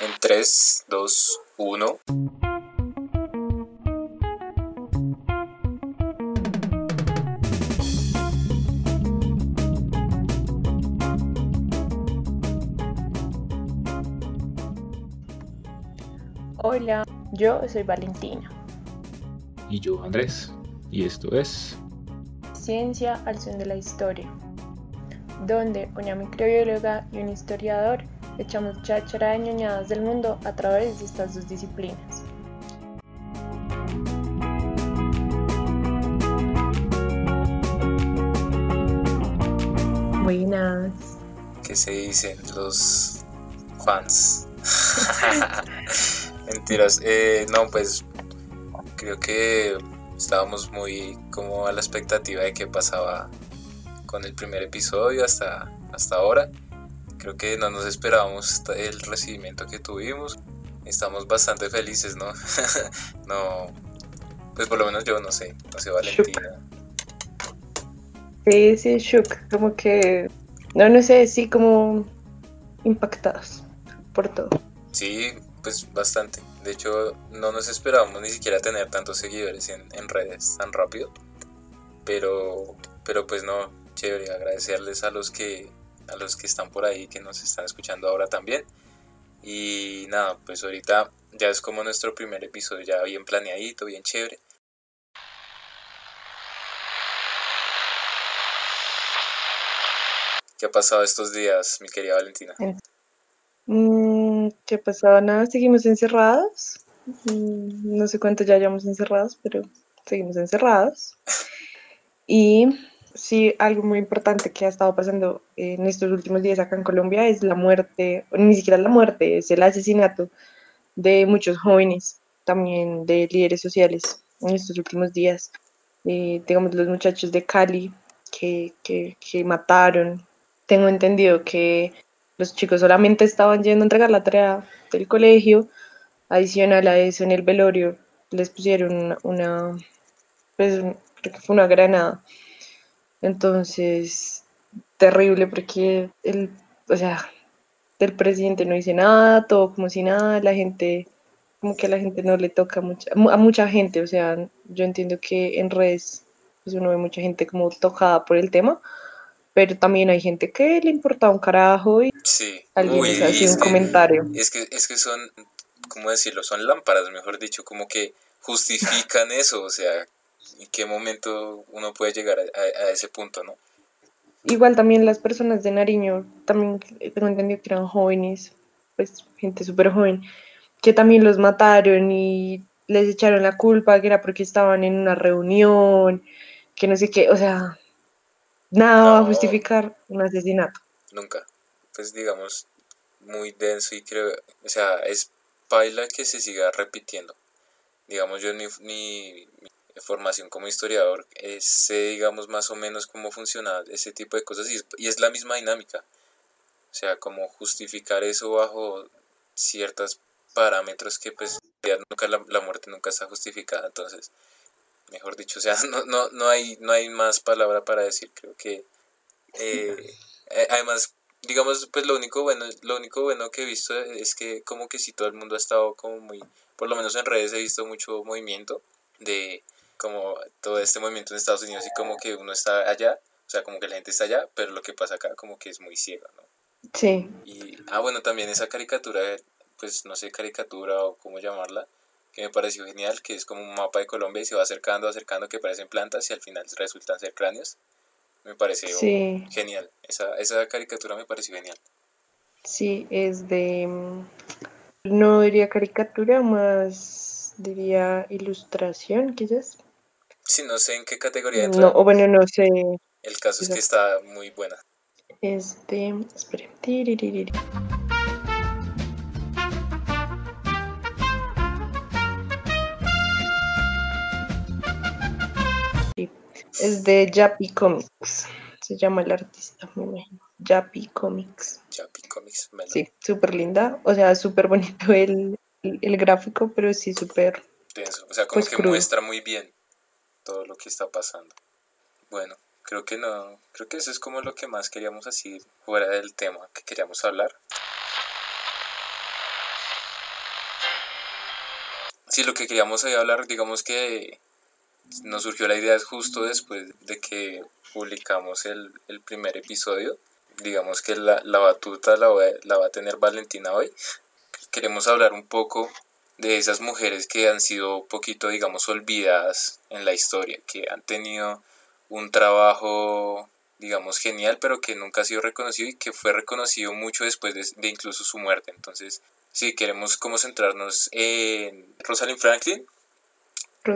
En 3, 2, 1. Hola, yo soy Valentina. Y yo Andrés. Y esto es Ciencia al son de la historia, donde una microbióloga y un historiador echamos cháchara de ñoñadas del mundo a través de estas dos disciplinas. Buenas. ¿Qué se dicen los fans? Mentiras. Eh, no, pues creo que estábamos muy como a la expectativa de qué pasaba con el primer episodio hasta, hasta ahora. Creo que no nos esperábamos el recibimiento que tuvimos. Estamos bastante felices, ¿no? no, pues por lo menos yo no sé, no sé Valentina. Sí, sí, shook, como que, no, no sé, sí, como impactados por todo. Sí, pues bastante. De hecho, no nos esperábamos ni siquiera tener tantos seguidores en, en redes tan rápido. Pero, pero pues no, chévere, agradecerles a los que a los que están por ahí, que nos están escuchando ahora también. Y nada, pues ahorita ya es como nuestro primer episodio, ya bien planeadito, bien chévere. ¿Qué ha pasado estos días, mi querida Valentina? Mm, ¿Qué ha pasado? Nada, seguimos encerrados. Mm, no sé cuánto ya llevamos encerrados, pero seguimos encerrados. Y sí, algo muy importante que ha estado pasando en estos últimos días acá en Colombia es la muerte, ni siquiera la muerte, es el asesinato de muchos jóvenes, también de líderes sociales en estos últimos días. Eh, digamos, los muchachos de Cali que, que, que mataron tengo entendido que los chicos solamente estaban yendo a entregar la tarea del colegio, adicional a eso en el velorio les pusieron una, pues creo que fue una granada. Entonces, terrible porque el, o sea, el presidente no dice nada, todo como si nada, la gente, como que a la gente no le toca mucha, a mucha gente, o sea, yo entiendo que en redes pues uno ve mucha gente como tocada por el tema, pero también hay gente que le importa un carajo y sí. alguien Uy, les hace un que- comentario. Es que, es que son, ¿cómo decirlo? Son lámparas, mejor dicho, como que justifican eso, o sea, ¿en qué momento uno puede llegar a, a- ese punto, no? Igual también las personas de Nariño, también tengo entendido que eran jóvenes, pues gente súper joven, que también los mataron y les echaron la culpa, que era porque estaban en una reunión, que no sé qué, o sea, nada va a No. justificar un asesinato. Nunca. Pues digamos, muy denso y creo, o sea, es paila que se siga repitiendo. Digamos, yo mi- mi formación como historiador eh, sé, digamos, más o menos cómo funciona ese tipo de cosas y es, y es la misma dinámica. O sea, como justificar eso bajo ciertos parámetros que pues nunca la, la muerte nunca está justificada, entonces, mejor dicho, o sea, no, no, no, hay, no hay más palabra para decir, creo que eh, eh, además, digamos, pues lo único bueno, lo único bueno que he visto es que como que si todo el mundo ha estado como muy, por lo menos en redes he visto mucho movimiento de como todo este movimiento en Estados Unidos y como que uno está allá, o sea, como que la gente está allá, pero lo que pasa acá como que es muy ciega, ¿no? Sí, Y, ah, bueno, también esa caricatura, pues no sé, caricatura o cómo llamarla, que me pareció genial, que es como un mapa de Colombia y se va acercando, acercando, que parecen plantas y al final resultan ser cráneos. Me pareció sí, genial. Esa, esa caricatura me pareció genial. sí, es de, mm, no diría caricatura, más diría ilustración, quizás. Sí, no sé en qué categoría entra. No, o bueno, no sé, El caso es que está muy buena. es de, espere, tiriririri. Sí, Es de Yappy Comics. Se llama el artista, me imagino. Yappy Comics. Chapi Comics, me lo Sí, súper linda. O sea, súper bonito el, el, el gráfico, pero sí súper. O sea, como Pues que crudo. muestra muy bien todo lo que está pasando. Bueno, creo que no. Creo que eso es como lo que más queríamos así fuera del tema que queríamos hablar. sí, lo que queríamos ahí hablar, digamos que nos surgió la idea justo después de que publicamos el, el primer episodio. Digamos que la, la batuta la la va a tener Valentina hoy. Queremos hablar un poco de esas mujeres que han sido un poquito, digamos, olvidadas en la historia, que han tenido un trabajo, digamos, genial, pero que nunca ha sido reconocido y que fue reconocido mucho después de, incluso su muerte. Entonces, sí, queremos como centrarnos en Rosalind Franklin.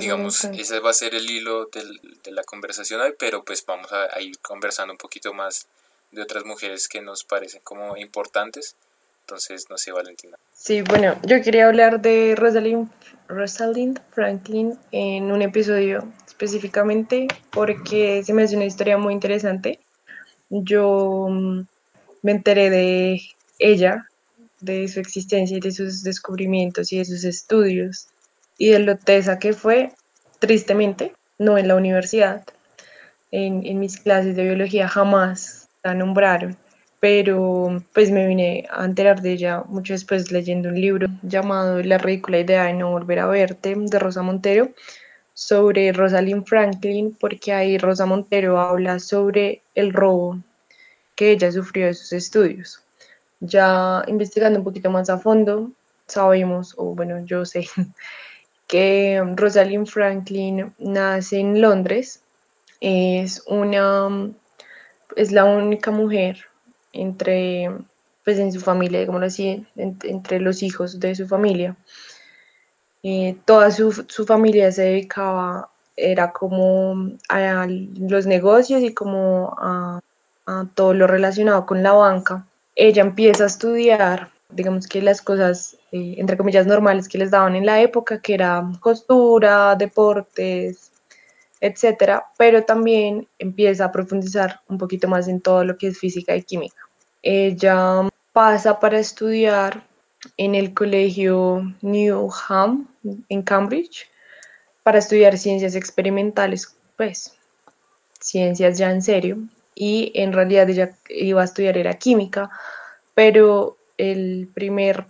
digamos, ese va a ser el hilo de la conversación hoy, pero pues vamos a, a ir conversando un poquito más de otras mujeres que nos parecen como importantes. Entonces, no sé, Valentina. Sí, bueno, yo quería hablar de Rosalind, Rosalind Franklin en un episodio específicamente porque se me hace una historia muy interesante. Yo mm, me enteré de ella, de su existencia y de sus descubrimientos y de sus estudios y de lo tesa que fue, tristemente, no en la universidad. En, en mis clases de biología jamás la nombraron pero pues me vine a enterar de ella mucho después leyendo un libro llamado La ridícula idea de no volver a verte de Rosa Montero sobre Rosalind Franklin porque ahí Rosa Montero habla sobre el robo que ella sufrió de sus estudios. Ya investigando un poquito más a fondo, sabemos, o bueno, yo sé, que Rosalind Franklin nace en Londres, es una, es la única mujer entre, pues en su familia, digámoslo así, entre los hijos de su familia. Eh, toda su, su, familia se dedicaba, era como a los negocios y como a, a, todo lo relacionado con la banca. Ella empieza a estudiar, digamos que las cosas, eh, entre comillas, normales que les daban en la época, que era costura, deportes, etcétera, pero también empieza a profundizar un poquito más en todo lo que es física y química. Ella pasa para estudiar en el colegio Newham en Cambridge para estudiar ciencias experimentales, pues ciencias ya en serio, y en realidad ella iba a estudiar era química, pero el primer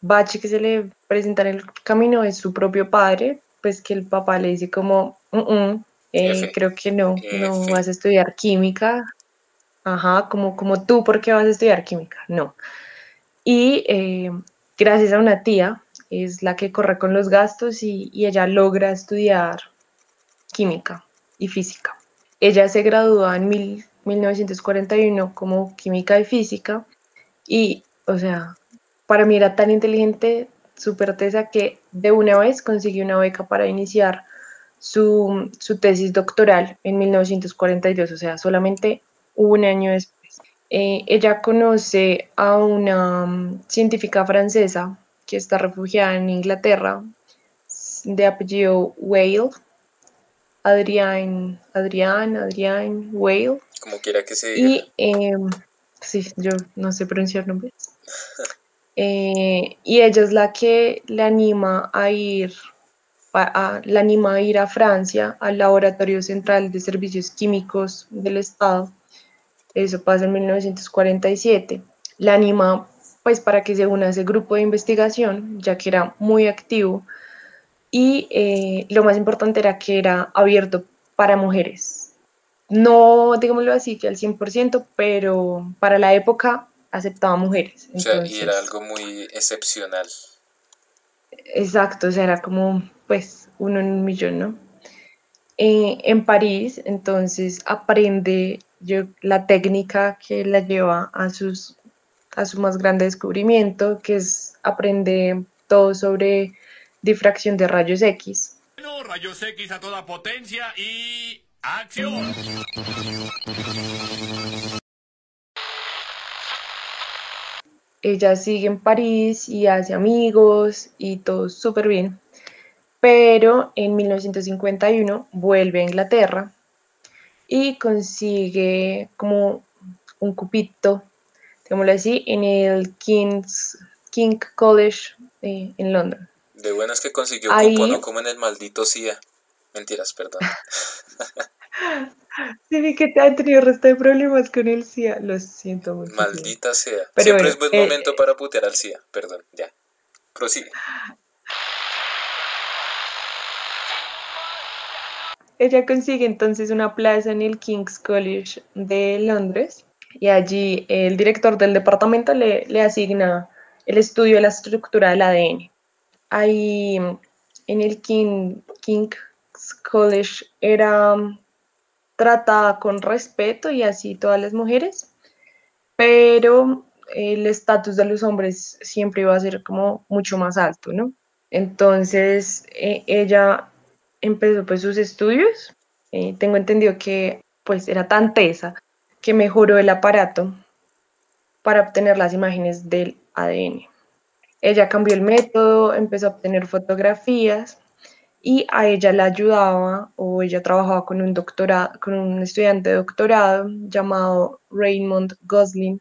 bache que se le presenta en el camino es su propio padre, pues que el papá le dice como, mm, mm, eh, creo que no, no vas a estudiar química, ajá, como, como tú, ¿por qué vas a estudiar química? No. Y eh, gracias a una tía, es la que corre con los gastos y, ella logra estudiar química y física. Ella se graduó en 1941 como química y física y, o sea, para mí era tan inteligente, súper tesa, que de una vez consiguió una beca para iniciar su, su, tesis doctoral en 1942, o sea, solamente un año después. Eh, ella conoce a una mm, científica francesa que está refugiada en Inglaterra, de apellido Whale, Adrián, Adrián, Adrián Whale. Como quiera que se diga. Y, em, sí, yo no sé pronunciar nombres. Eh, y ella es la que le anima a ir a, la anima a ir a Francia, al Laboratorio Central de Servicios Químicos del Estado. Eso pasa en 1947. La anima pues para que se una a ese grupo de investigación, ya que era muy activo. Y eh, lo más importante era que era abierto para mujeres. No, digámoslo así, que al 100%, pero para la época aceptaba mujeres. o sea, y era algo muy excepcional. Exacto, o sea, era como, pues, uno en un millón, ¿no? Eh, en París, entonces aprende yo, la técnica que la lleva a, sus, a su más grande descubrimiento, que es aprender todo sobre difracción de rayos X. Bueno, rayos X a toda potencia y acción. Ella sigue en París y hace amigos y todo súper bien. Pero en 1951 vuelve a Inglaterra y consigue como un cupito, digámoslo así, en el King's, King College eh, en Londres. De buenas que consiguió Ahí... cupo, no como en el maldito CIA. Mentiras, perdón. sí, vi que te han tenido resto de problemas con el CIA. Lo siento mucho. Maldita sea. Siempre es buen eh, momento para putear al CIA. Perdón, ya. Prosigue. ella consigue entonces una plaza en el King's College de Londres y allí el director del departamento le, le asigna el estudio de la estructura del ADN. Ahí en el King, King's College era tratada con respeto y así todas las mujeres, pero el estatus de los hombres siempre iba a ser como mucho más alto, ¿no? Entonces eh, ella empezó pues sus estudios, eh, tengo entendido que pues era tan tesa que mejoró el aparato para obtener las imágenes del ADN. Ella cambió el método, empezó a obtener fotografías y a ella la ayudaba o ella trabajaba con un doctorado, con un estudiante de doctorado llamado Raymond Gosling.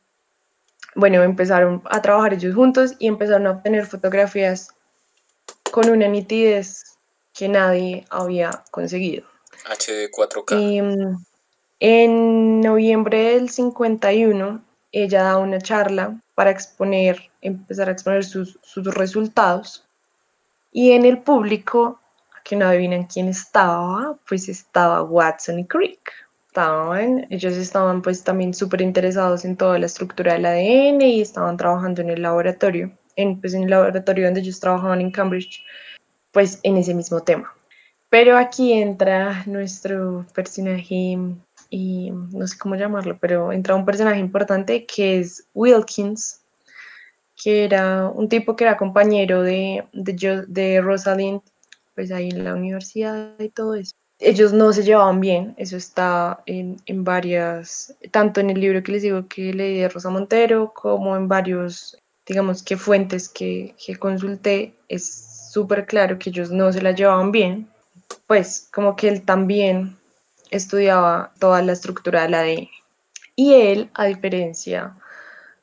Bueno, empezaron a trabajar ellos juntos y empezaron a obtener fotografías con una nitidez que nadie había conseguido. HD 4K. Y, en noviembre del 51, ella da una charla para exponer, empezar a exponer sus, sus resultados. Y en el público, que no adivinan quién estaba, pues estaba Watson y Crick. Estaban, ellos estaban pues también súper interesados en toda la estructura del ADN y estaban trabajando en el laboratorio, en, pues en el laboratorio donde ellos trabajaban en Cambridge, pues en ese mismo tema. Pero aquí entra nuestro personaje y no sé cómo llamarlo, pero entra un personaje importante que es Wilkins, que era un tipo que era compañero de, de, Rosalind, pues ahí en la universidad y todo eso. Ellos no se llevaban bien, eso está en, en varias, tanto en el libro que les digo que leí de Rosa Montero, como en varios, digamos que fuentes que, que consulté, es súper claro que ellos no se la llevaban bien, pues como que él también estudiaba toda la estructura del ADN. Y él, a diferencia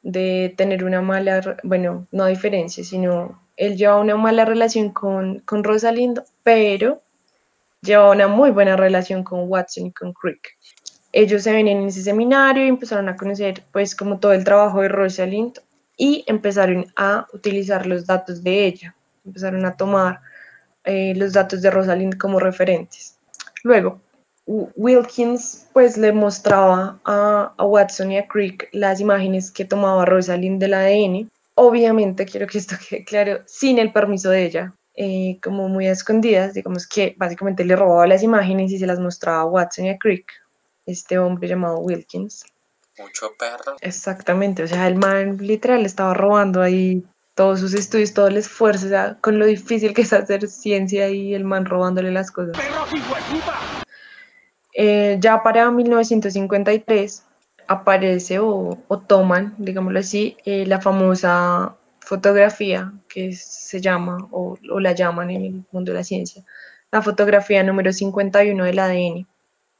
de tener una mala, bueno, no a diferencia, sino él llevaba una mala relación con, con Rosalind, pero llevaba una muy buena relación con Watson y con Crick. Ellos se ven en ese seminario y empezaron a conocer pues como todo el trabajo de Rosalind y empezaron a utilizar los datos de ella, empezaron a tomar eh, los datos de Rosalind como referentes. Luego, Wilkins pues le mostraba a, a, Watson y a Crick las imágenes que tomaba Rosalind del ADN. Obviamente, quiero que esto quede claro, sin el permiso de ella, eh, como muy a escondidas, digamos que básicamente le robaba las imágenes y se las mostraba a Watson y a Crick, este hombre llamado Wilkins. Mucho perro. Exactamente, o sea, el man literal estaba robando ahí todos sus estudios, todo el esfuerzo, o sea, con lo difícil que es hacer ciencia y el man robándole las cosas. Eh, ya para 1953 aparece o, o toman, digámoslo así, eh, la famosa fotografía que se llama o, o, la llaman en el mundo de la ciencia, la fotografía número 51 del ADN.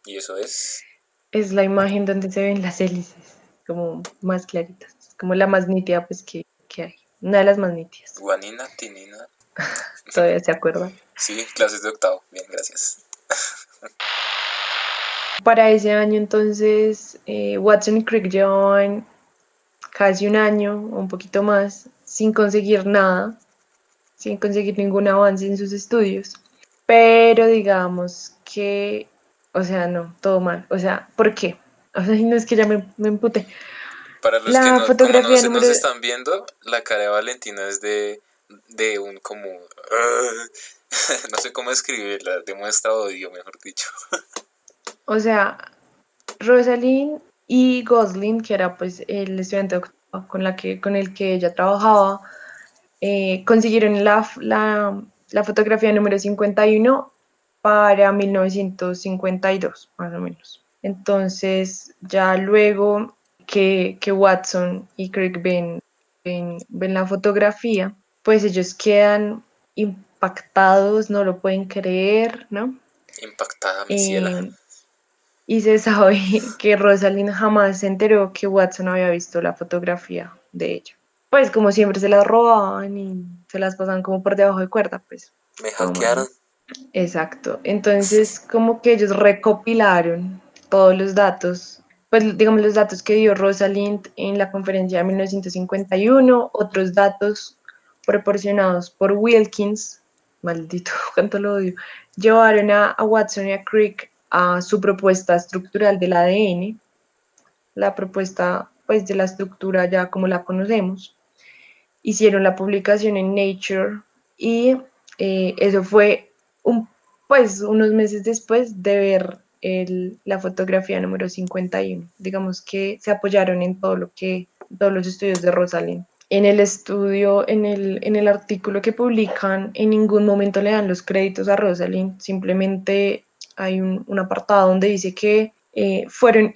¿Y eso es? Es la imagen donde se ven las hélices, como más claritas, como la más nítida pues que, que hay, una de las más nítidas. Guanina, tinina. ¿Todavía se acuerdan? Sí, clases de octavo, bien, gracias. Para ese año entonces eh, Watson y Crick llevaban casi un año o un poquito más sin conseguir nada, sin conseguir ningún avance en sus estudios. Pero digamos que, o sea, no, todo mal. O sea, ¿por qué? O sea, no es que ya me, me empute. Para los la que no, fotografía como no se número... nos están viendo, la cara de Valentina es de, de un como... No sé cómo escribirla, demuestra odio, mejor dicho. O sea, Rosalind y Gosling, que era pues el estudiante con, la que, con el que ella trabajaba, eh, consiguieron la, la, la, fotografía número 51 para 1952, más o menos. Entonces, ya luego que, que Watson y Craig ven, ven, ven la fotografía, pues ellos quedan impactados, no lo pueden creer, ¿no? Impactada, mi. Eh, y se sabe que Rosalind jamás se enteró que Watson había visto la fotografía de ella. Pues como siempre se las robaban y se las pasaban como por debajo de cuerda, pues. Me hackearon. Exacto. Entonces como que ellos recopilaron todos los datos, pues digamos los datos que dio Rosalind en la conferencia de 1951, otros datos proporcionados por Wilkins, maldito, cuánto lo odio, llevaron a, a Watson y a Crick a su propuesta estructural del ADN, la propuesta pues de la estructura ya como la conocemos, hicieron la publicación en Nature y eh, eso fue un, pues unos meses después de ver el, la fotografía número 51. Digamos que se apoyaron en todo lo que, todos los estudios de Rosalind. En el estudio, en el, en el artículo que publican, en ningún momento le dan los créditos a Rosalind, simplemente hay un, un apartado donde dice que eh, fueron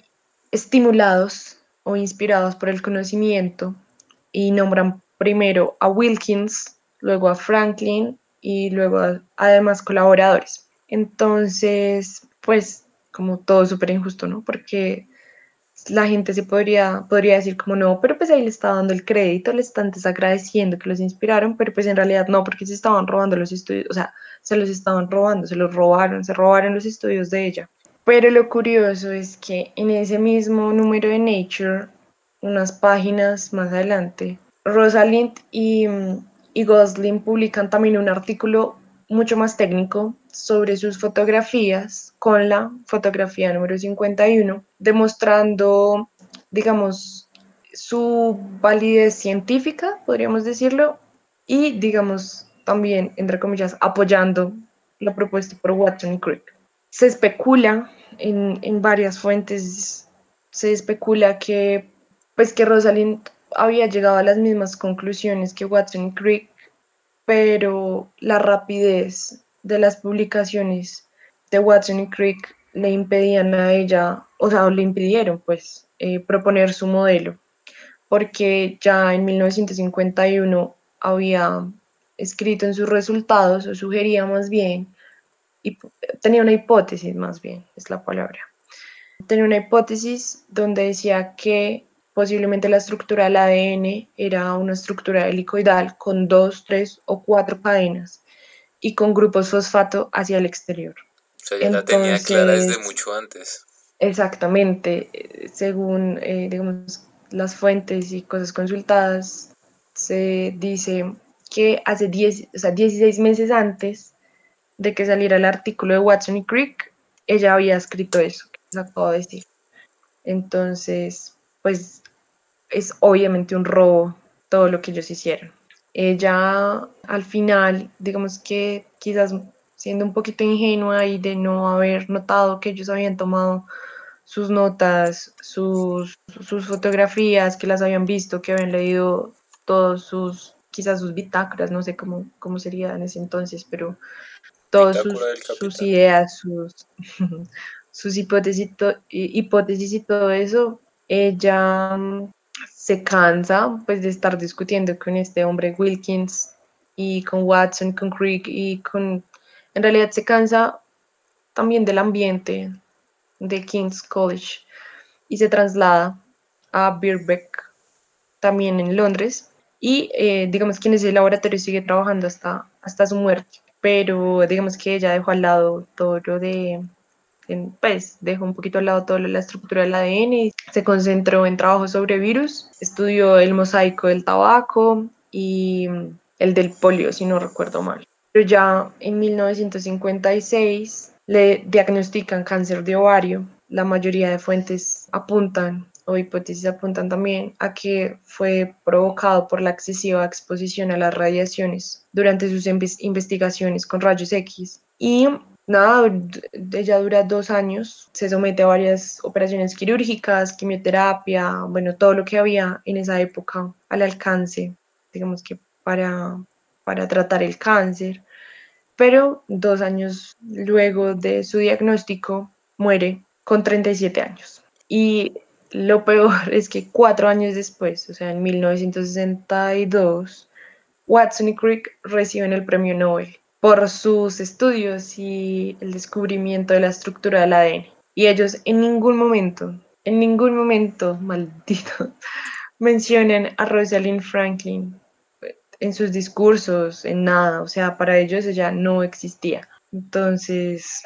estimulados o inspirados por el conocimiento y nombran primero a Wilkins, luego a Franklin y luego a, además colaboradores. Entonces, pues como todo súper injusto, ¿no? Porque la gente se podría, podría decir como no, pero pues ahí le está dando el crédito, le están desagradeciendo que los inspiraron, pero pues en realidad no, porque se estaban robando los estudios, o sea, se los estaban robando, se los robaron, se robaron los estudios de ella. Pero lo curioso es que en ese mismo número de Nature, unas páginas más adelante, Rosalind y, y Gosling publican también un artículo mucho más técnico sobre sus fotografías con la fotografía número 51, demostrando, digamos, su validez científica, podríamos decirlo, y, digamos, también, entre comillas, apoyando la propuesta por Watson y Crick. Se especula en, en varias fuentes, se especula que, pues, que Rosalind había llegado a las mismas conclusiones que Watson y Crick, pero la rapidez de las publicaciones de Watson y Crick le impedían a ella, o sea, le impidieron pues eh, proponer su modelo, porque ya en 1951 había escrito en sus resultados, o sugería más bien, tenía una hipótesis más bien, es la palabra. Tenía una hipótesis donde decía que posiblemente la estructura del ADN era una estructura helicoidal con dos, tres o cuatro cadenas y con grupos fosfato hacia el exterior. O sea, ya la tenía clara desde mucho antes. Exactamente, según eh, digamos, las fuentes y cosas consultadas, se dice que hace 10, o sea, 16 meses antes de que saliera el artículo de Watson y Crick, ella había escrito eso, que les acabo de decir. Entonces, pues es obviamente un robo todo lo que ellos hicieron. Ella al final, digamos que quizás siendo un poquito ingenua y de no haber notado que ellos habían tomado sus notas, sus, sus fotografías, que las habían visto, que habían leído todos sus, quizás sus bitácoras, no sé cómo, cómo sería en ese entonces, pero todas sus, sus, ideas, sus, sus hipótesis, hipótesis y todo eso, ella se cansa pues de estar discutiendo con este hombre Wilkins y con Watson, con Crick y con... En realidad se cansa también del ambiente de King's College y se traslada a Birbeck, también en Londres, y eh, digamos que en ese laboratorio sigue trabajando hasta, hasta su muerte, pero digamos que ella dejó al lado todo lo de pues dejó un poquito al lado toda la estructura del ADN y se concentró en trabajos sobre virus, estudió el mosaico del tabaco y el del polio, si no recuerdo mal. Pero ya en 1956 le diagnostican cáncer de ovario. La mayoría de fuentes apuntan o hipótesis apuntan también a que fue provocado por la excesiva exposición a las radiaciones durante sus investigaciones con rayos X. Y nada, ella dura dos años, se somete a varias operaciones quirúrgicas, quimioterapia, bueno, todo lo que había en esa época al alcance, digamos que para, para tratar el cáncer. Pero dos años luego de su diagnóstico muere con 37 años. Y lo peor es que cuatro años después, o sea, en 1962, Watson y Crick reciben el premio Nobel por sus estudios y el descubrimiento de la estructura del ADN. Y ellos en ningún momento, en ningún momento, maldito, mencionan a Rosalind Franklin en sus discursos, en nada. O sea, para ellos ella no existía. Entonces...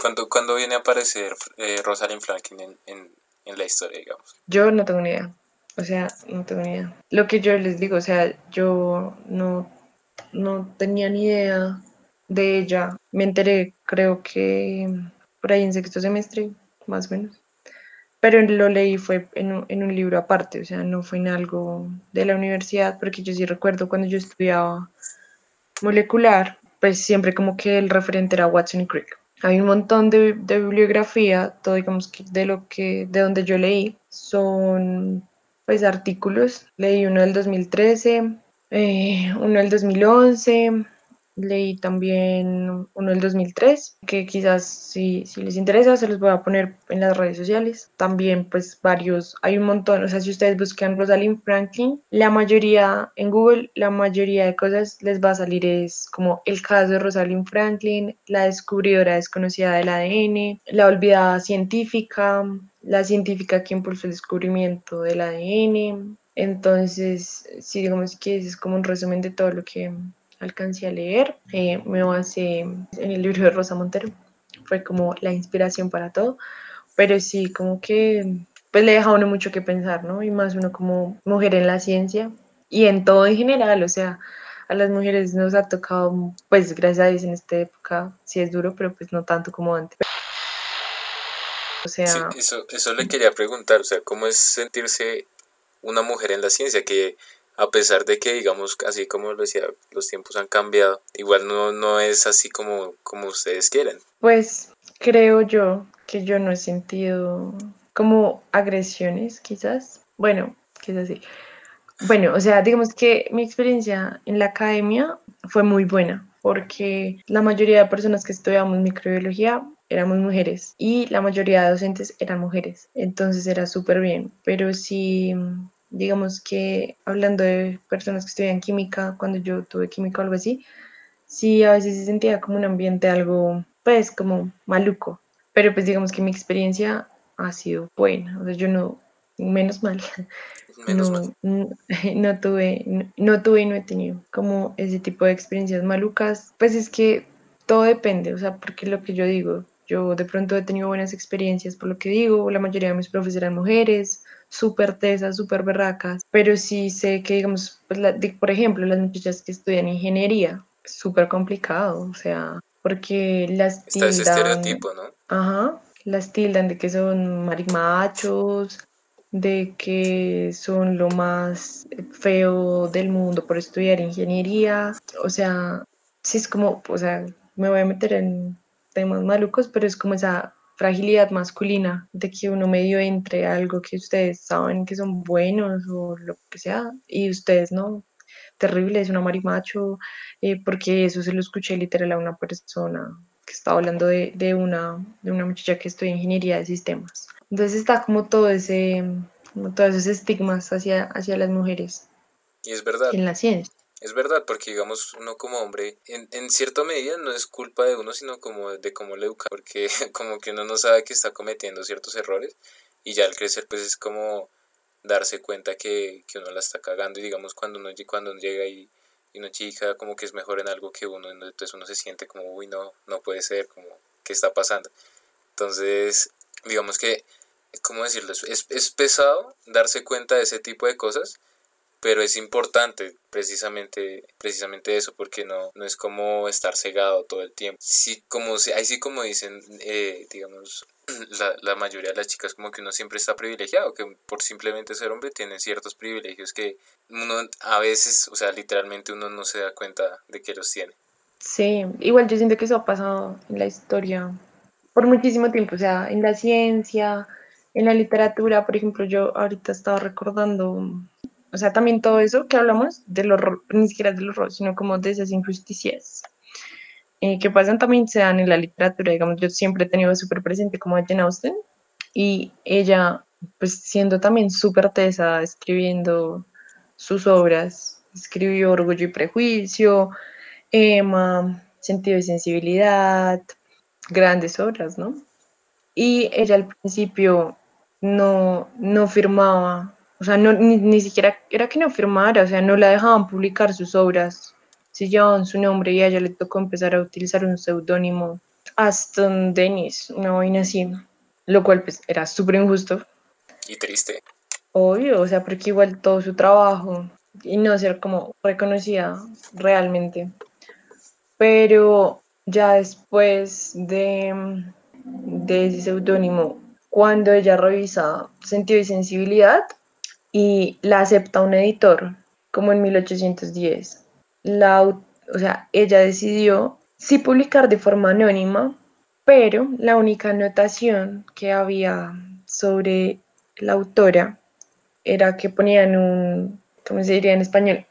¿Cuándo, ¿cuándo viene a aparecer eh, Rosalind Franklin en, en, en la historia, digamos? Yo no tengo ni idea. O sea, no tengo ni idea. Lo que yo les digo, o sea, yo no, no tenía ni idea de ella me enteré, creo que por ahí en sexto semestre, más o menos. Pero lo leí fue en un, en un libro aparte, o sea, no fue en algo de la universidad, porque yo sí recuerdo cuando yo estudiaba molecular, pues siempre como que el referente era Watson y Crick. Hay un montón de, de bibliografía, todo digamos que de lo que, de donde yo leí, son pues artículos. Leí uno del 2013, eh, uno del 2011, Leí también uno del 2003, que quizás si, si les interesa se los voy a poner en las redes sociales. También pues varios, hay un montón, o sea, si ustedes buscan Rosalind Franklin, la mayoría en Google, la mayoría de cosas les va a salir es como el caso de Rosalind Franklin, la descubridora desconocida del ADN, la olvidada científica, la científica que impulsó el descubrimiento del ADN. Entonces, sí, digamos que es como un resumen de todo lo que alcancé a leer. Eh, me basé en el libro de Rosa Montero. Fue como la inspiración para todo. Pero sí, como que pues le deja a uno mucho que pensar, ¿no? Y más uno como mujer en la ciencia y en todo en general, o sea, a las mujeres nos ha tocado, pues gracias a Dios en esta época sí es duro, pero pues no tanto como antes. O sea... Sí, eso, eso le quería preguntar, o sea, ¿cómo es sentirse una mujer en la ciencia? Que a pesar de que, digamos, así como lo decía, los tiempos han cambiado, igual no, no es así como, como ustedes quieren. Pues creo yo que yo no he sentido como agresiones, quizás. Bueno, quizás sí. Bueno, o sea, digamos que mi experiencia en la academia fue muy buena, porque la mayoría de personas que estudiamos microbiología éramos mujeres y la mayoría de docentes eran mujeres, entonces era súper bien, pero sí digamos que hablando de personas que estudian química, cuando yo tuve química o algo así, sí a veces se sentía como un ambiente algo, pues, como maluco. Pero pues digamos que mi experiencia ha sido buena, o sea, yo no, menos mal, Menos no, mal. no, tuve, no, no tuve y no he tenido como ese tipo de experiencias malucas. Pues es que todo depende, o sea, porque lo que yo digo, yo de pronto he tenido buenas experiencias por lo que digo, la mayoría de mis profes eran mujeres, súper tesas, súper berracas, pero sí sé que, digamos, pues la- de- por ejemplo, las muchachas que estudian ingeniería, súper complicado, o sea, porque las Está ese tildan, estereotipo, ¿no? ajá, las tildan de que son marimachos, de que son lo más feo del mundo por estudiar ingeniería, o sea, sí es como, o sea, me voy a meter en temas malucos, pero es como esa fragilidad masculina de que uno medio entre algo que ustedes saben que son buenos o lo que sea y ustedes no. Terrible, es una marimacho, eh, porque eso se lo escuché literal a una persona que estaba hablando de, de una, de una muchacha que estudia ingeniería de sistemas. Entonces está como todo ese, como todos esos estigmas hacia, hacia las mujeres Y es verdad, en la ciencia. Es verdad, porque digamos, uno como hombre, en, en cierta medida no es culpa de uno, sino como de cómo le educa, porque como que uno no sabe que está cometiendo ciertos errores y ya al crecer pues es como darse cuenta que, que uno la está cagando y digamos cuando uno, cuando uno llega y, y una chica como que es mejor en algo que uno, entonces uno se siente como, uy, no, no puede ser, como, ¿qué está pasando? Entonces, digamos que, ¿cómo decirlo? Es, es pesado darse cuenta de ese tipo de cosas, pero es importante precisamente, precisamente eso, porque no, no es como estar cegado todo el tiempo. Sí, como, ahí sí como dicen, eh, digamos, la, la mayoría de las chicas como que uno siempre está privilegiado, que por simplemente ser hombre tienen ciertos privilegios que uno a veces, o sea, literalmente uno no se da cuenta de que los tiene. Sí, igual yo siento que eso ha pasado en la historia por muchísimo tiempo, o sea, en la ciencia, en la literatura, por ejemplo, yo ahorita estaba recordando, o sea, también todo eso que hablamos del horror, ni siquiera del horror, sino como de esas injusticias eh, que pasan también se dan en la literatura, digamos, yo siempre he tenido súper presente como a Jane Austen y ella, pues siendo también súper tesa, escribiendo sus obras, escribió Orgullo y Prejuicio, Emma, Sentido y Sensibilidad, grandes obras, ¿no? Y ella al principio no, no firmaba, o sea, no, ni, ni siquiera era que no firmara, o sea, no la dejaban publicar sus obras, si llevaban su nombre y a ella le tocó empezar a utilizar un seudónimo, Aston Dennis, una vaina así, lo cual pues era súper injusto, Y triste. obvio, o sea, porque igual todo su trabajo y no ser como reconocida realmente. Pero ya después de, de ese seudónimo, cuando ella revisa Sentido y Sensibilidad y la acepta un editor, como en 1810, la, o sea, ella decidió sí publicar de forma anónima, pero la única anotación que había sobre la autora era que ponían un, ¿cómo se diría en español?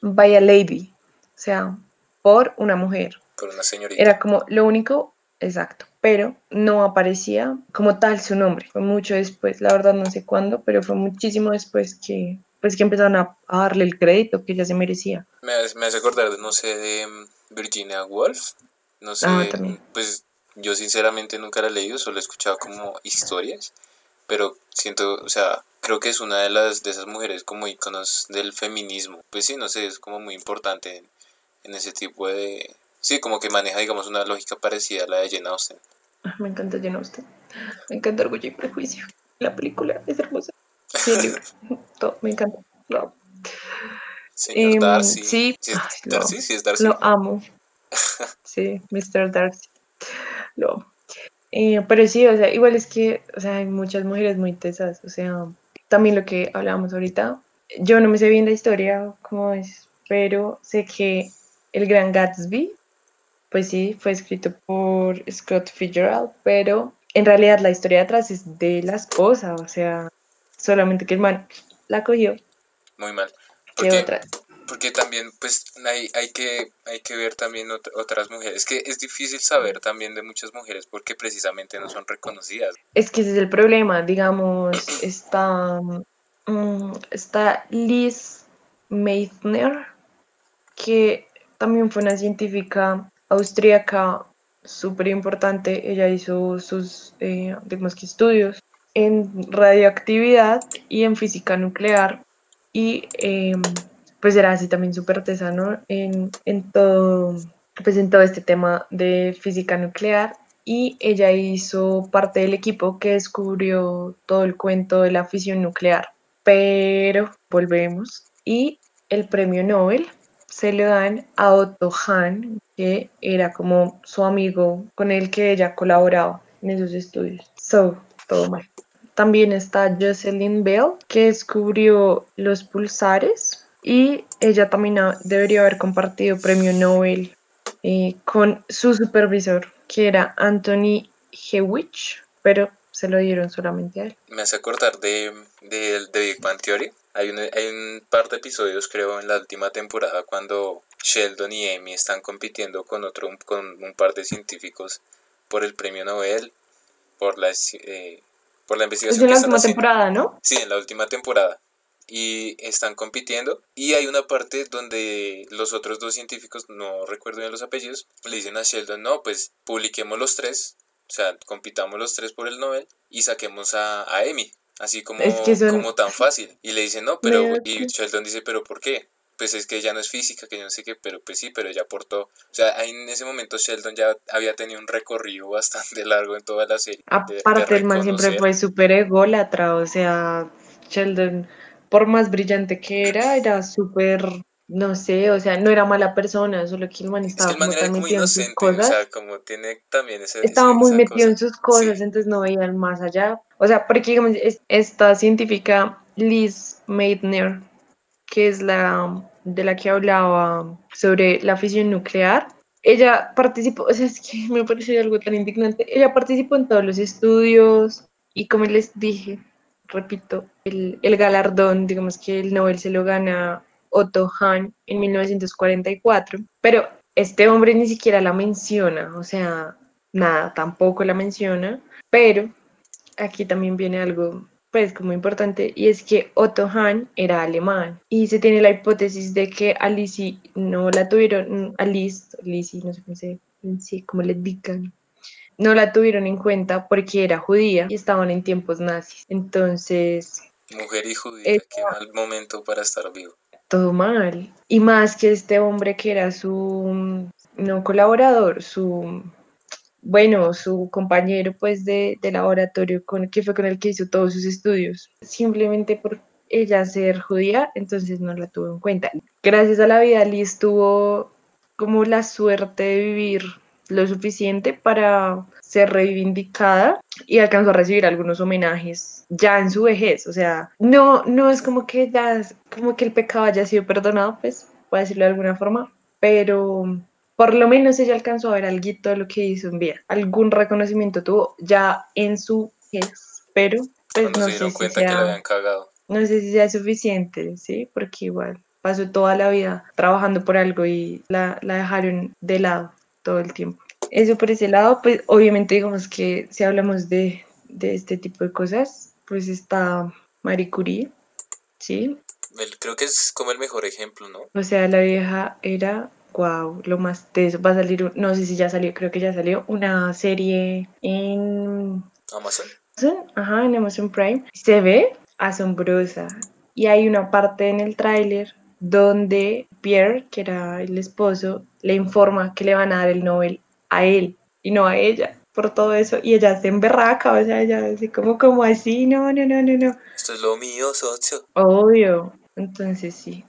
By a lady, o sea, por una mujer. Por una señorita. Era como lo único, exacto, pero no aparecía como tal su nombre. Fue mucho después, la verdad no sé cuándo, pero fue muchísimo después que, pues, que empezaron a, a darle el crédito que ella se merecía. Me, hace- me hace acordar, no sé, de mm, Virginia Woolf. No sé, Ah, también. pues yo sinceramente nunca la he leído, solo he escuchado como historias, pero siento, o sea, creo que es una de las de esas mujeres como íconos del feminismo. Pues sí, no sé, es como muy importante en, en ese tipo de... Sí, como que maneja, digamos, una lógica parecida a la de Jane Austen. Ah, Me encanta Jane Austen. Me encanta Orgullo y Prejuicio. La película es hermosa. Sí, el libro. Todo, me encanta. Lo amo. Señor Em, Darcy. sí, ¿Sí es ay, lo Darcy? amo. Sí, es Darcy. Lo amo. Sí, Mr. Darcy. Lo amo. Eh, pero sí, o sea, igual es que, o sea, hay muchas mujeres muy tesas, o sea, también lo que hablábamos ahorita, yo no me sé bien la historia, cómo es, pero sé que El Gran Gatsby, pues sí, fue escrito por Scott Fitzgerald, pero en realidad la historia de atrás es de la esposa, o sea, solamente que el man la cogió, Muy mal. que Porque, otra. porque también, pues, hay, hay, que, hay que ver también ot- otras mujeres. Es que es difícil saber también de muchas mujeres porque precisamente no son reconocidas. Es que ese es el problema, digamos, está, mm, está Liz Meitner, que también fue una científica austríaca súper importante. Ella hizo sus, eh, estudios en radioactividad y en física nuclear y em, pues era así también súper artesano en, en todo, pues en todo este tema de física nuclear y ella hizo parte del equipo que descubrió todo el cuento de la fisión nuclear. Pero volvemos y el premio Nobel se le dan a Otto Hahn, que era como su amigo con el que ella colaboraba en esos estudios. So, todo mal. También está Jocelyn Bell, que descubrió los pulsares y ella también debería haber compartido premio Nobel eh, con su supervisor, que era Anthony Hewitt, pero se lo dieron solamente a él. Me hace acordar de, de, de Big Bang Theory. Hay un, hay un par de episodios, creo, en la última temporada cuando Sheldon y Amy están compitiendo con otro con un par de científicos por el premio Nobel, por la, eh, por la Es investigación en que la última haciendo. temporada, ¿no? Sí, en la última temporada. Y están compitiendo. Y hay una parte donde los otros dos científicos, no recuerdo bien los apellidos, le dicen a Sheldon, no, pues publiquemos los tres, o sea, compitamos los tres por el Nobel y saquemos a, a Amy. Así como, Es que son- como tan fácil. Y le dicen, no, pero... Y Sheldon dice, pero ¿por qué? Pues es que ella no es física, que yo no sé qué, pero pues sí, pero ella aportó. O sea, ahí en ese momento Sheldon ya había tenido un recorrido bastante largo en toda la serie. Aparte, el man siempre fue súper ególatra, o sea, Sheldon, por más brillante que era, era súper, no sé, o sea, no era mala persona, solo que el man Es que estaba el man como era tan como metido en sus inocente, o cosas. sea, como tiene también ese... estaba ese- muy metido cosa. en sus cosas, Sí. entonces no veían más allá. O sea, porque digamos, es- esta científica Liz Meitner, que es la de la que hablaba sobre la fisión nuclear, ella participó, o sea, es que me parece algo tan indignante, ella participó en todos los estudios y como les dije, repito, el, el galardón, digamos que el Nobel se lo gana Otto Hahn en 1944, pero este hombre ni siquiera la menciona, o sea, nada, tampoco la menciona, pero aquí también viene algo pues como importante y es que Otto Hahn era alemán y se tiene la hipótesis de que a Lizzie no la tuvieron, a Liz, Lizzie, no sé cómo se sí, cómo le digan, no la tuvieron en cuenta porque era judía y estaban en tiempos nazis. Entonces, Mujer y judía, Esa- qué mal momento para estar vivo. Todo mal. Y más que este hombre que era su, no colaborador, su, bueno, su compañero pues de, de laboratorio con, que fue con el que hizo todos sus estudios. Simplemente por ella ser judía, entonces no la tuvo en cuenta. Gracias a la vida, Liz tuvo como la suerte de vivir lo suficiente para ser reivindicada y alcanzó a recibir algunos homenajes ya en su vejez, o sea, no, no es como que ya, como que el pecado haya sido perdonado, pues, por decirlo de alguna forma, pero por lo menos ella alcanzó a ver algo de lo que hizo en vida, algún reconocimiento tuvo ya en su vejez, pero pues no sé si sea, no sé si sea suficiente, ¿sí? Porque igual pasó toda la vida trabajando por algo y la, la dejaron de lado todo el tiempo. Eso por ese lado, pues obviamente digamos que si hablamos de, de este tipo de cosas, pues está Marie Curie, ¿sí? Creo que es como el mejor ejemplo, ¿no? O sea, la vieja era, wow, lo más de eso. Va a salir, no sé si ya salió, creo que ya salió una serie en... Amazon. Ajá, en Amazon Prime. Se ve asombrosa. Y hay una parte en el tráiler donde Pierre, que era el esposo, le informa que le van a dar el Nobel a él y no a ella por todo eso y ella se emberraca, o sea, ella así como, como así, no, no, no, no, no. Esto es lo mío, socio. Obvio, entonces sí,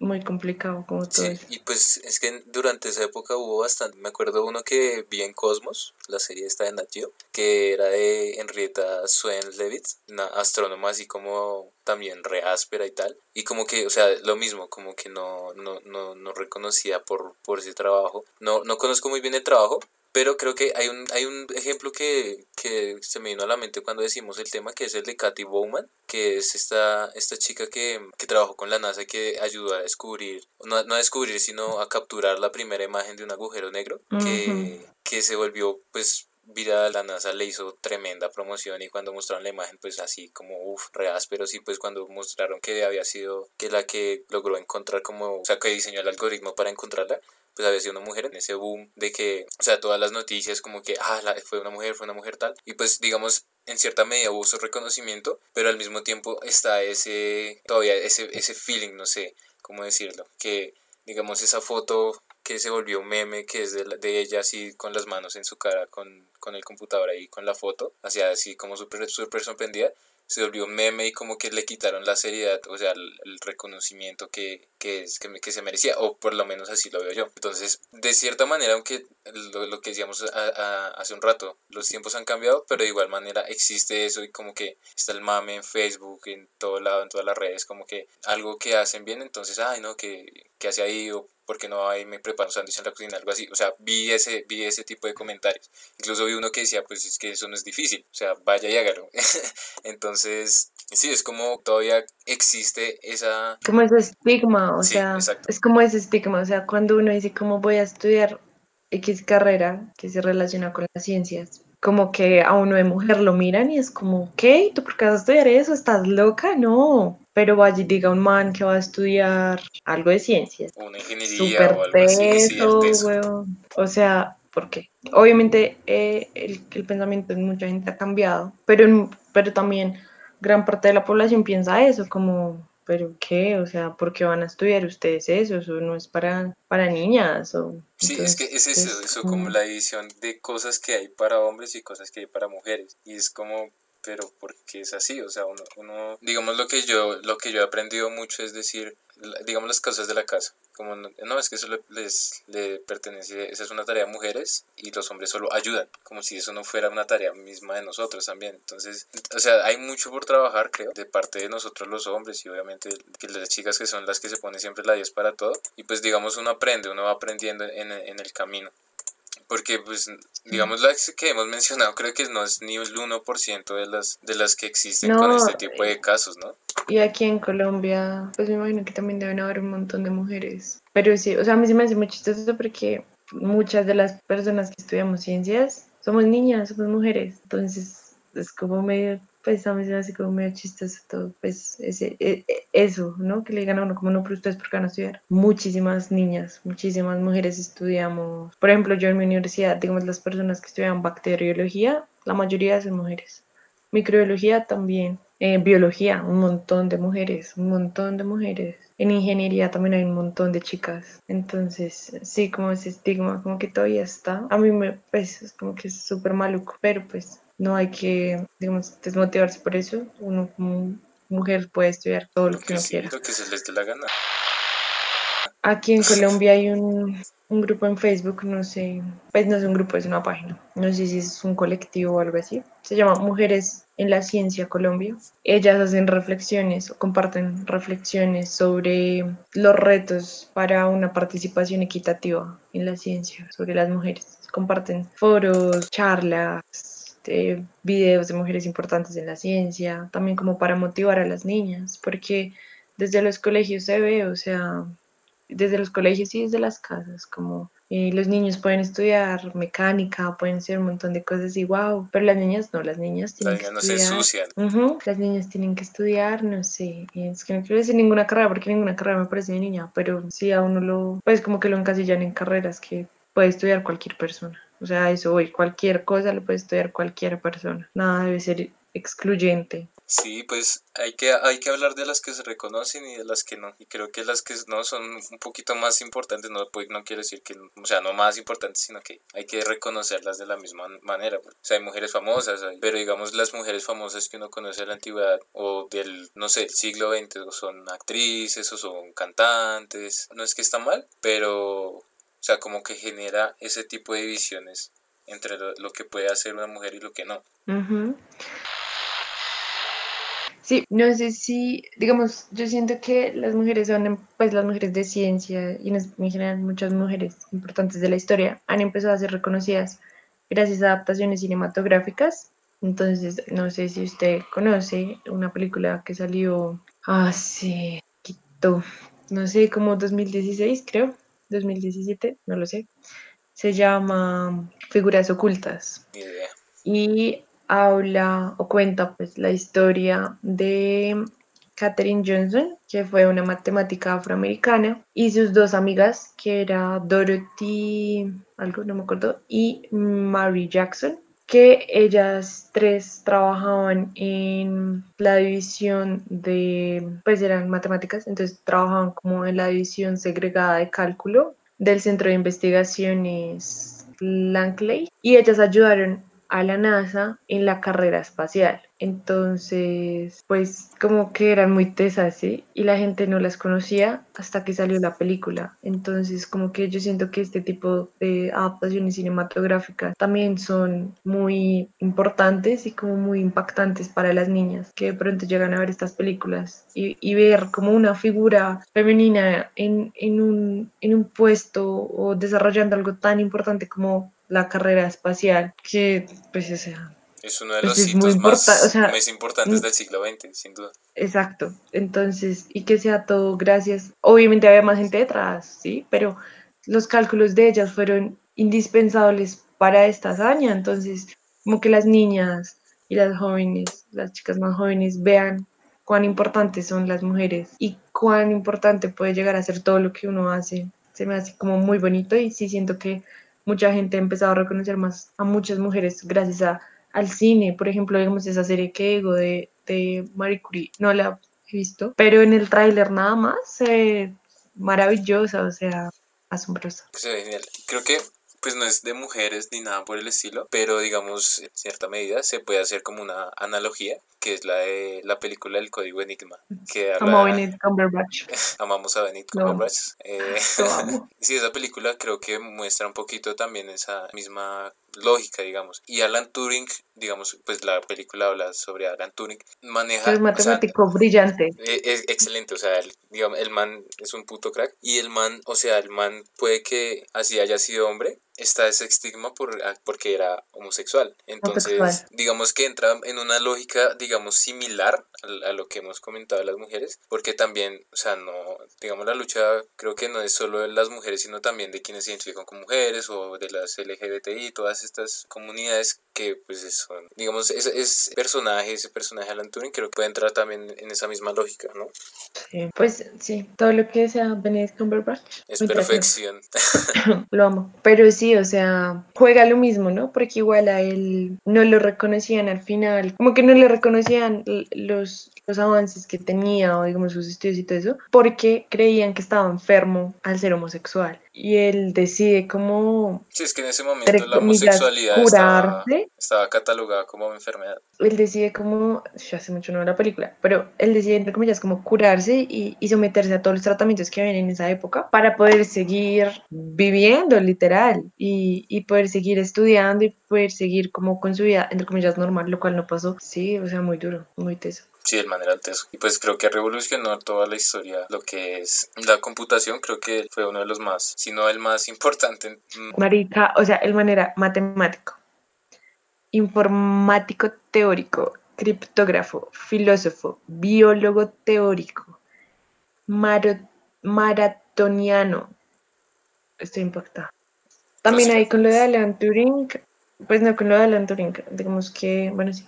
muy complicado como todo sí, y pues es que durante esa época hubo bastante, me acuerdo uno que vi en Cosmos, la serie esta de Nat que era de Henrietta Swen Levitt, una astrónoma así como también re áspera y tal, y como que, o sea, lo mismo, como que no, no, no, no reconocía por, por ese trabajo, no, no conozco muy bien el trabajo, pero creo que hay un, hay un ejemplo que, que, se me vino a la mente cuando decimos el tema, que es el de Kathy Bowman, que es esta, esta chica que, que trabajó con la NASA que ayudó a descubrir, no, no, a descubrir, sino a capturar la primera imagen de un agujero negro, que, que se volvió pues viral, la NASA le hizo tremenda promoción y cuando mostraron la imagen pues así como uff, re áspero, sí pues cuando mostraron que había sido que la que logró encontrar como, o sea que diseñó el algoritmo para encontrarla, pues había sido una mujer en ese boom de que, o sea, todas las noticias como que, ah, fue una mujer, fue una mujer tal. Y pues digamos, en cierta medida hubo su reconocimiento, pero al mismo tiempo está ese, todavía ese, ese feeling, no sé cómo decirlo, que digamos esa foto que se volvió un meme, que es de, de ella así con las manos en su cara, con, con el computador ahí, con la foto, así así como súper super sorprendida, se volvió meme y como que le quitaron la seriedad, o sea, el, reconocimiento que, que, es, que, se merecía, o por lo menos así lo veo yo. Entonces, de cierta manera, aunque lo, que decíamos hace un rato, los tiempos han cambiado, pero de igual manera existe eso y como que está el mame en Facebook, en todo lado, en todas las redes, como que algo que hacen bien, entonces, ay, no, que, que hace ahí, o porque no ahí me preparo un sándwich en la cocina, algo así. O sea, vi ese, vi ese tipo de comentarios. Incluso vi uno que decía, pues es que eso no es difícil, o sea, vaya y hágalo. Entonces, sí, es como todavía existe esa... Como ese estigma, o sea, es como ese estigma, o sea, cuando uno dice cómo voy a estudiar X carrera que se relaciona con las ciencias, como que a uno de mujer lo miran y es como, ¿qué? ¿Tú por qué vas a estudiar eso? ¿Estás loca? No pero vaya diga un man que va a estudiar algo de ciencias. Una ingeniería o algo así, O sea, ¿por qué? Obviamente eh, el, el, pensamiento de mucha gente ha cambiado, pero, pero también gran parte de la población piensa eso, como, ¿pero qué? O sea, ¿por qué van a estudiar ustedes eso? Eso no es para, para niñas. O, sí, es que es eso, eso como la división de cosas que hay para hombres y cosas que hay para mujeres. Y es como, pero porque es así, o sea, uno, uno, digamos lo que yo, lo que yo he aprendido mucho es decir, digamos las cosas de la casa, como no, es que eso les, le pertenece, esa es una tarea de mujeres y los hombres solo ayudan, como si eso no fuera una tarea misma de nosotros también, entonces, o sea, hay mucho por trabajar, creo, de parte de nosotros los hombres y obviamente que las chicas que son las que se ponen siempre la 10 para todo, y pues digamos uno aprende, uno va aprendiendo en, en el camino porque pues digamos las que hemos mencionado creo que no es ni el 1% de las de las que existen con este tipo de casos, ¿no? Y aquí en Colombia, pues me imagino que también deben haber un montón de mujeres. Pero sí, o sea, a mí sí me hace muy chistoso porque muchas de las personas que estudiamos ciencias somos niñas, somos mujeres. Entonces es como medio pues a mí se me hace como medio chistoso todo, pues ese, e, e, eso, ¿no? Que le digan a uno como no, pero ustedes porque van a estudiar. Muchísimas niñas, muchísimas mujeres estudiamos, por ejemplo, yo en mi universidad, digamos, las personas que estudian bacteriología, la mayoría son mujeres. Microbiología también, eh, biología, un montón de mujeres, un montón de mujeres. En ingeniería también hay un montón de chicas. Entonces, sí, como ese estigma, como que todavía está. A mí me, pues, es como que es súper maluco, pero pues no hay que, digamos, desmotivarse por eso. Uno como mujer puede estudiar todo lo, que, uno quiera. Lo que se les dé la gana. Aquí en Colombia hay un, un grupo en Facebook, no sé, pues no es un grupo, es una página, no sé si es un colectivo o algo así. Se llama Mujeres en la Ciencia Colombia. Ellas hacen reflexiones o comparten reflexiones sobre los retos para una participación equitativa en la ciencia, sobre las mujeres. Comparten foros, charlas, eh, videos de mujeres importantes en la ciencia, también como para motivar a las niñas, porque desde los colegios se ve, o sea, desde los colegios y desde las casas, como eh, los niños pueden estudiar mecánica, pueden hacer un montón de cosas y wow, pero las niñas no, las niñas tienen Las que niñas no se estudiar. ensucian. Las niñas tienen que estudiar, no sé, es que no quiero decir ninguna carrera porque ninguna carrera me parece de niña, pero sí a uno lo, pues como que lo encasillan en carreras que puede estudiar cualquier persona. O sea, eso voy, cualquier cosa lo puede estudiar cualquier persona. Nada debe ser excluyente. Sí, pues hay que, hay que hablar de las que se reconocen y de las que no. Y creo que las que no son un poquito más importantes, no, pues, no quiero decir que, o sea, no más importantes, sino que hay que reconocerlas de la misma manera. pues. O sea, hay mujeres famosas, pero digamos las mujeres famosas que uno conoce de la antigüedad o del, no sé, el siglo XX, o son actrices o son cantantes. No es que está mal, pero, o sea, como que genera ese tipo de divisiones entre lo, que puede hacer una mujer y lo que no. Sí, no sé si, digamos, yo siento que las mujeres son, pues las mujeres de ciencia y en, general muchas mujeres importantes de la historia han empezado a ser reconocidas gracias a adaptaciones cinematográficas. Entonces, no sé si usted conoce una película que salió hace poquito, no sé, como 2016, creo, 2017, no lo sé. Se llama Figuras Ocultas. Y habla o cuenta pues la historia de Katherine Johnson, que fue una matemática afroamericana, y sus dos amigas, que era Dorothy, algo no me acuerdo, y Mary Jackson, que ellas tres trabajaban en la división de, pues eran matemáticas, entonces trabajaban como en la división segregada de cálculo del Centro de Investigaciones Langley, y ellas ayudaron a la NASA en la carrera espacial. Entonces, pues como que eran muy tesas. Y la gente no las conocía hasta que salió la película. Entonces, como que yo siento que este tipo de adaptaciones cinematográficas también son muy importantes y como muy impactantes para las niñas que de pronto llegan a ver estas películas y, y ver como una figura femenina en, en, un, en un puesto o desarrollando algo tan importante como la carrera espacial, que pues o sea, Es uno de Pues los es muy hitos más, importa- o sea, más importantes mm. del siglo XX, sin duda. exacto. Entonces, y que sea todo gracias. Obviamente había más gente detrás, sí, pero los cálculos de ellas fueron indispensables para esta hazaña. Entonces, como que las niñas y las jóvenes, las chicas más jóvenes, vean cuán importantes son las mujeres y cuán importante puede llegar a ser todo lo que uno hace. Se me hace como muy bonito y sí siento que mucha gente ha empezado a reconocer más a muchas mujeres gracias a, al cine. Por ejemplo, vemos esa serie que digo de, de Marie Curie, no la he visto, pero en el tráiler nada más maravillosa, o sea, asombrosa. Ve genial. Creo que pues no es de mujeres ni nada por el estilo, pero digamos en cierta medida se puede hacer como una analogía, que es la de la película El Código Enigma, que Amo a Benedict Cumberbatch. amamos a Benedict. Cumberbatch. Eh, Lo amo. sí, esa película creo que muestra un poquito también esa misma lógica, digamos. Y Alan Turing, digamos, pues la película habla sobre Alan Turing, maneja... Es o sea, matemático brillante. Eh, Es excelente, o sea, el, digamos, el man es un puto crack y el man, o sea, el man puede que así haya sido hombre, está ese estigma por, ah, porque era homosexual. Entonces, Homosexual. digamos que entra en una lógica, digamos, similar a, a lo que hemos comentado de las mujeres, porque también, o sea, no, digamos, la lucha creo que no es solo de las mujeres, sino también de quienes se identifican con mujeres o de las LGBTI, todas estas comunidades que pues son, digamos, ese, ese personaje, ese personaje Alan Turing creo que puede entrar también en esa misma lógica, ¿no? Sí. Pues sí, todo lo que sea Benedict Cumberbatch. Es perfección. Lo amo. Pero sí, o sea, juega lo mismo, ¿no? Porque igual a él no lo reconocían al final, como que no le reconocían l- los, los avances que tenía o digamos sus estudios y todo eso, porque creían que estaba enfermo al ser homosexual. y él decide como, Sí, es que en ese momento la homosexualidad estaba, estaba catalogada como enfermedad. Él decide como, yo hace mucho no veo la película, pero él decide entre comillas como curarse y, y someterse a todos los tratamientos que habían en esa época para poder seguir viviendo literal y, y poder seguir estudiando y poder seguir como con su vida entre comillas normal, lo cual no pasó. Sí, o sea, muy duro, muy teso. Sí, el manera teso. Y pues creo que revolucionó toda la historia. Lo que es la computación, creo que fue uno de los más, si no el más importante. Marica, o sea, el manera matemático, informático teórico, criptógrafo, filósofo, biólogo teórico, maro- maratoniano. Estoy impactada. También ahí con lo de Alan Turing, pues no con lo de Alan Turing, digamos que, bueno, sí,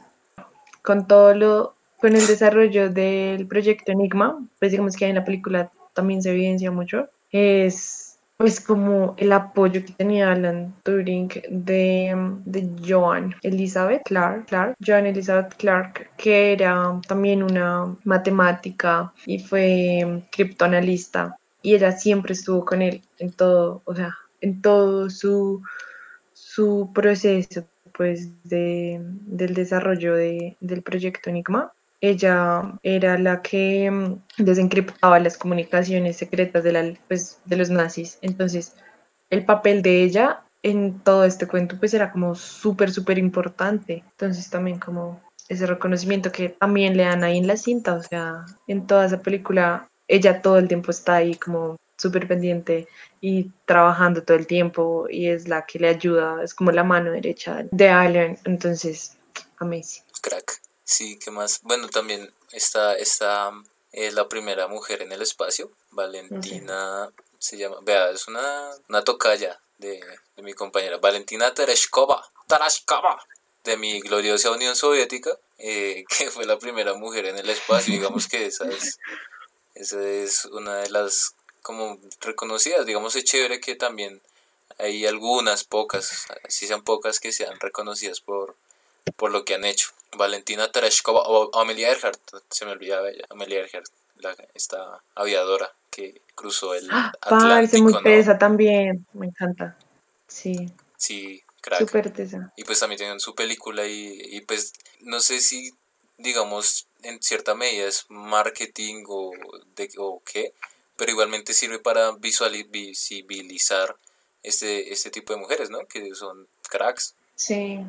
con todo lo, con el desarrollo del proyecto Enigma, pues digamos que en la película también se evidencia mucho, es pues como el apoyo que tenía Alan Turing de, de Joan Elizabeth Clark, Clark, Joan Elizabeth Clark, que era también una matemática y fue criptoanalista y ella siempre estuvo con él en todo, o sea, en todo su, su proceso pues de, del desarrollo de- del proyecto Enigma. Ella era la que mm, desencriptaba las comunicaciones secretas de, la, pues, de los nazis. Entonces, el papel de ella en todo este cuento pues era como súper, súper importante. Entonces también como ese reconocimiento que también le dan ahí en la cinta, o sea, en toda esa película, ella todo el tiempo está ahí como súper pendiente y trabajando todo el tiempo y es la que le ayuda, es como la mano derecha de Alan, entonces, amazing. crack. Sí, ¿qué más? Bueno, también está, está eh, la primera mujer en el espacio, Valentina, se llama, vea, es una, una tocaya de, de mi compañera, Valentina Tereshkova, Tereshkova, de mi gloriosa Unión Soviética, eh, que fue la primera mujer en el espacio, digamos que esa es, esa es una de las como reconocidas, digamos es chévere que también hay algunas pocas, si sean pocas que sean reconocidas por, por lo que han hecho. Valentina Tereshkova o Amelia Earhart, se me olvidaba ella, Amelia Earhart, la, esta aviadora que cruzó el ¡Ah! Parece Atlántico, muy ¿no? tesa también, me encanta. Sí, Sí, crack. súper tesa. Y pues también tienen su película y, y pues no sé si, digamos, en cierta medida es marketing o, de, o qué, pero igualmente sirve para visibilizar este, este tipo de mujeres, ¿no? Que son cracks. Sí.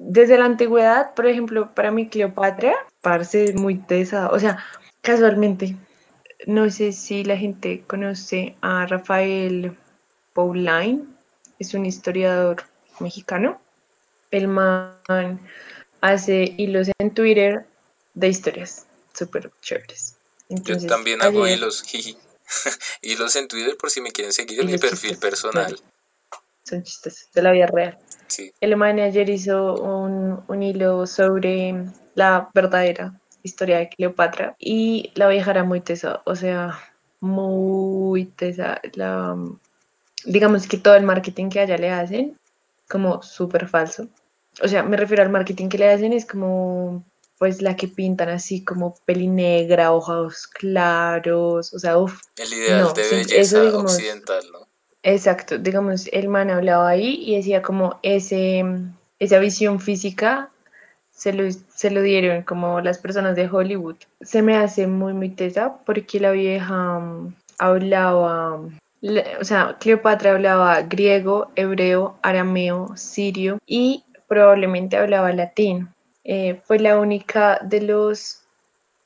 Desde la antigüedad, por ejemplo, para mí Cleopatra parece muy tesa. O sea, casualmente, no sé si la gente conoce a Rafael Paulain, es un historiador mexicano. El man hace hilos en Twitter de historias súper chéveres. Entonces, Yo también hago ayer- hilos, jiji. hilos en Twitter por si me quieren seguir en mi perfil personal. Son chistosos, de la vida real. Sí, El man ayer hizo un, un hilo sobre la verdadera historia de Cleopatra y la vieja era muy tesa, o sea, muy tesa. La, digamos que todo el marketing que a ella le hacen, como súper falso. O sea, me refiero al marketing que le hacen, es como pues la que pintan así como peli negra, ojos claros, o sea, uff, el ideal No, de belleza eso, digamos, occidental, ¿no? Exacto, digamos, el man hablaba ahí y decía como ese, esa visión física se lo, se lo dieron como las personas de Hollywood. Se me hace muy, muy tesa porque la vieja mm, hablaba, o sea, Cleopatra hablaba griego, hebreo, arameo, sirio y probablemente hablaba latín. Eh, fue la única de los,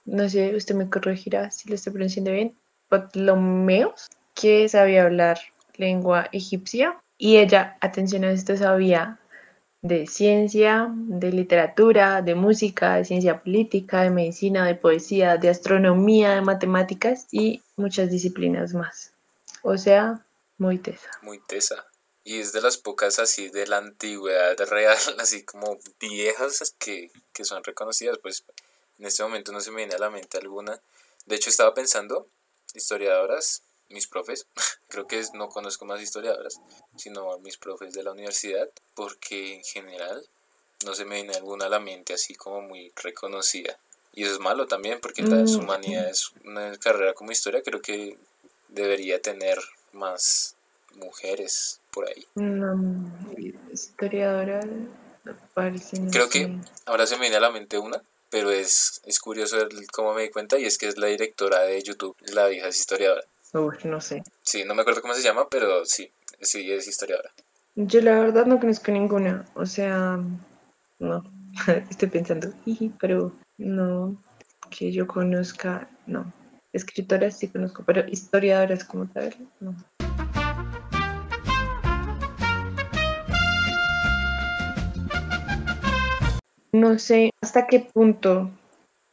no sé, usted me corregirá si lo estoy pronunciando bien, Ptolomeos, que sabía hablar lengua egipcia y ella, atención a esto, sabía de ciencia, de literatura, de música, de ciencia política, de medicina, de poesía, de astronomía, de matemáticas y muchas disciplinas más. O sea, muy tesa. muy tesa. Y es de las pocas así de la antigüedad real, así como viejas que, que son reconocidas. Pues en este momento no se me viene a la mente alguna. De hecho estaba pensando, historiadoras, mis profes, creo que es- no conozco más historiadoras, sino mis profes de la universidad, porque en general no se me viene alguna a la mente así como muy reconocida. Y eso es malo también, porque las Mm. humanidades, una carrera como historia, creo que debería tener más mujeres por ahí. Una historiadora. Parece, no Creo sé. que ahora se me viene a la mente una, pero es, es curioso el- cómo me di cuenta y es que es la directora de YouTube, la vieja es historiadora. Uy, no sé. Sí, no me acuerdo cómo se llama, pero sí, sí es historiadora. Yo la verdad no conozco ninguna. O sea, no. Estoy pensando, pero no. Que yo conozca, no. Escritoras sí conozco, pero historiadoras como tal, no. No sé hasta qué punto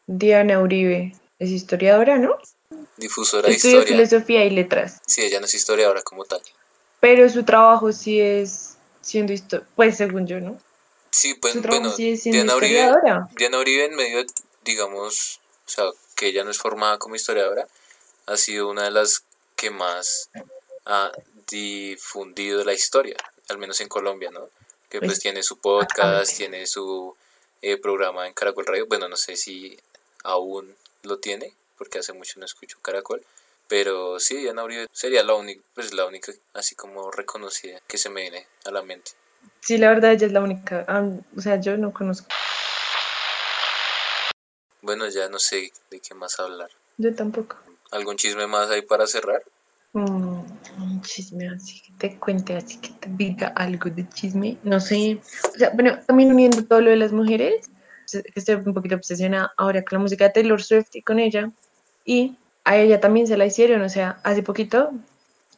Diana Uribe es historiadora, ¿no? Difusora de historia. filosofía y letras, Sí, ella no es historiadora como tal. pero su trabajo sí es siendo historia, pues según yo, ¿no? Sí, pues Su bueno, sigue siendo Diana Uribe, historiadora. Diana Uribe en medio, digamos, o sea, que ella no es formada como historiadora, ha sido una de las que más ha difundido la historia, al menos en Colombia, ¿no? Que pues Pues, tiene su podcast, tiene su eh, programa en Caracol Radio, bueno, no sé si aún lo tiene, porque hace mucho no escucho Caracol, pero sí, Diana Uribe sería la única, pues la única así como reconocida que se me viene a la mente. Sí, la verdad ella es la única. ah, o sea, yo no conozco. Bueno, ya no sé de qué más hablar. Yo tampoco. ¿Algún chisme más ahí para cerrar? Mm, un chisme así que te cuente, así que te diga algo de chisme. No sé. O sea, bueno, también uniendo todo lo de las mujeres, estoy un poquito obsesionada ahora con la música de Taylor Swift y con ella. Y a ella también se la hicieron, o sea, hace poquito,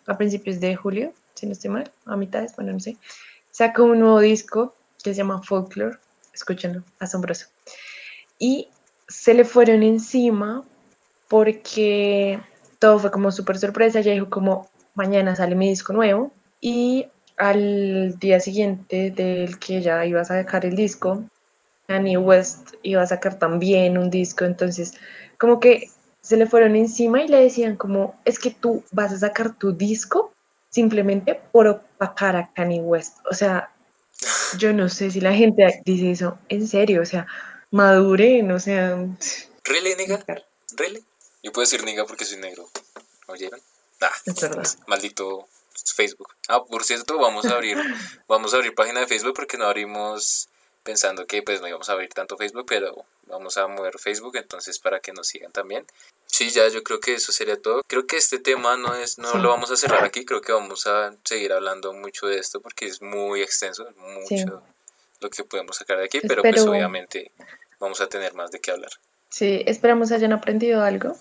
a principios de julio, si no estoy mal, a mitades, bueno, no sé, sacó un nuevo disco que se llama Folklore. Escúchenlo, asombroso. Y se le fueron encima porque todo fue como súper sorpresa. Ella dijo como mañana sale mi disco nuevo y al día siguiente del que ella iba a sacar el disco, Kanye West iba a sacar también un disco. Entonces como que se le fueron encima y le decían como es que tú vas a sacar tu disco simplemente por opacar a Kanye West. O sea, yo no sé si la gente dice eso en serio, o sea, maduren, o sea... ¿Really, nigga? ¿Really? Yo puedo decir nigga porque soy negro. ¿Oyeron? Ah, Es verdad. maldito Facebook. Ah, por cierto, vamos a abrir, vamos a abrir página de Facebook porque no abrimos pensando que pues no íbamos a abrir tanto Facebook, pero vamos a mover Facebook entonces para que nos sigan también. Sí, ya yo creo que eso sería todo. Creo que este tema no es, no Sí. lo vamos a cerrar aquí, creo que vamos a seguir hablando mucho de esto porque es muy extenso, es mucho Sí. lo que podemos sacar de aquí, pero pues Espero- obviamente vamos a tener más de qué hablar. Sí, esperamos hayan aprendido algo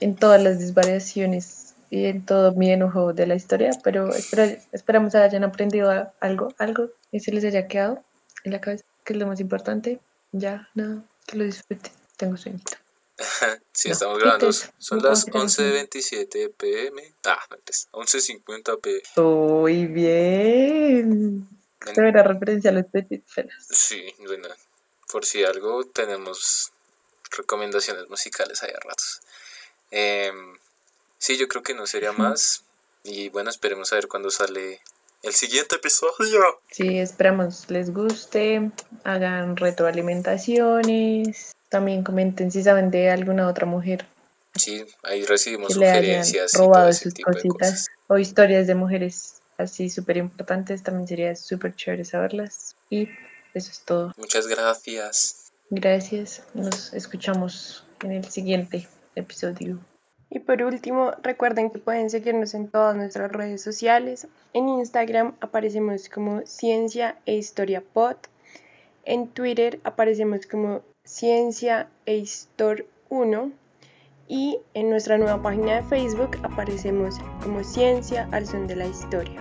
en todas las desvariaciones y en todo mi enojo de la historia, pero espera- esperamos hayan aprendido algo, algo y se les haya quedado en la cabeza, que es lo más importante. Ya, nada, que lo disfruten. Tengo sueñito. Sí, No, estamos grabando. Son ¿cómo las se llama? 11.27 pm. Ah, no, es 11.50 pm. Muy bien. Esta era referencia a los Petit. Sí, bueno, por si algo tenemos recomendaciones musicales ahí a ratos. Em, sí, yo creo que no sería más. Y bueno, esperemos a ver cuándo sale el siguiente episodio. Sí, esperamos les guste, hagan retroalimentaciones, también comenten si saben de alguna otra mujer Sí, ahí recibimos sugerencias y todo robado sus tipo de cositas cosas. o historias de mujeres así súper importantes, también sería súper chévere saberlas. Y eso es todo. Muchas gracias. Gracias, nos escuchamos en el siguiente episodio. Y por último, recuerden que pueden seguirnos en todas nuestras redes sociales. En Instagram aparecemos como Ciencia e Historia Pod. En Twitter aparecemos como Ciencia e Histor 1. Y en nuestra nueva página de Facebook aparecemos como Ciencia al son de la historia.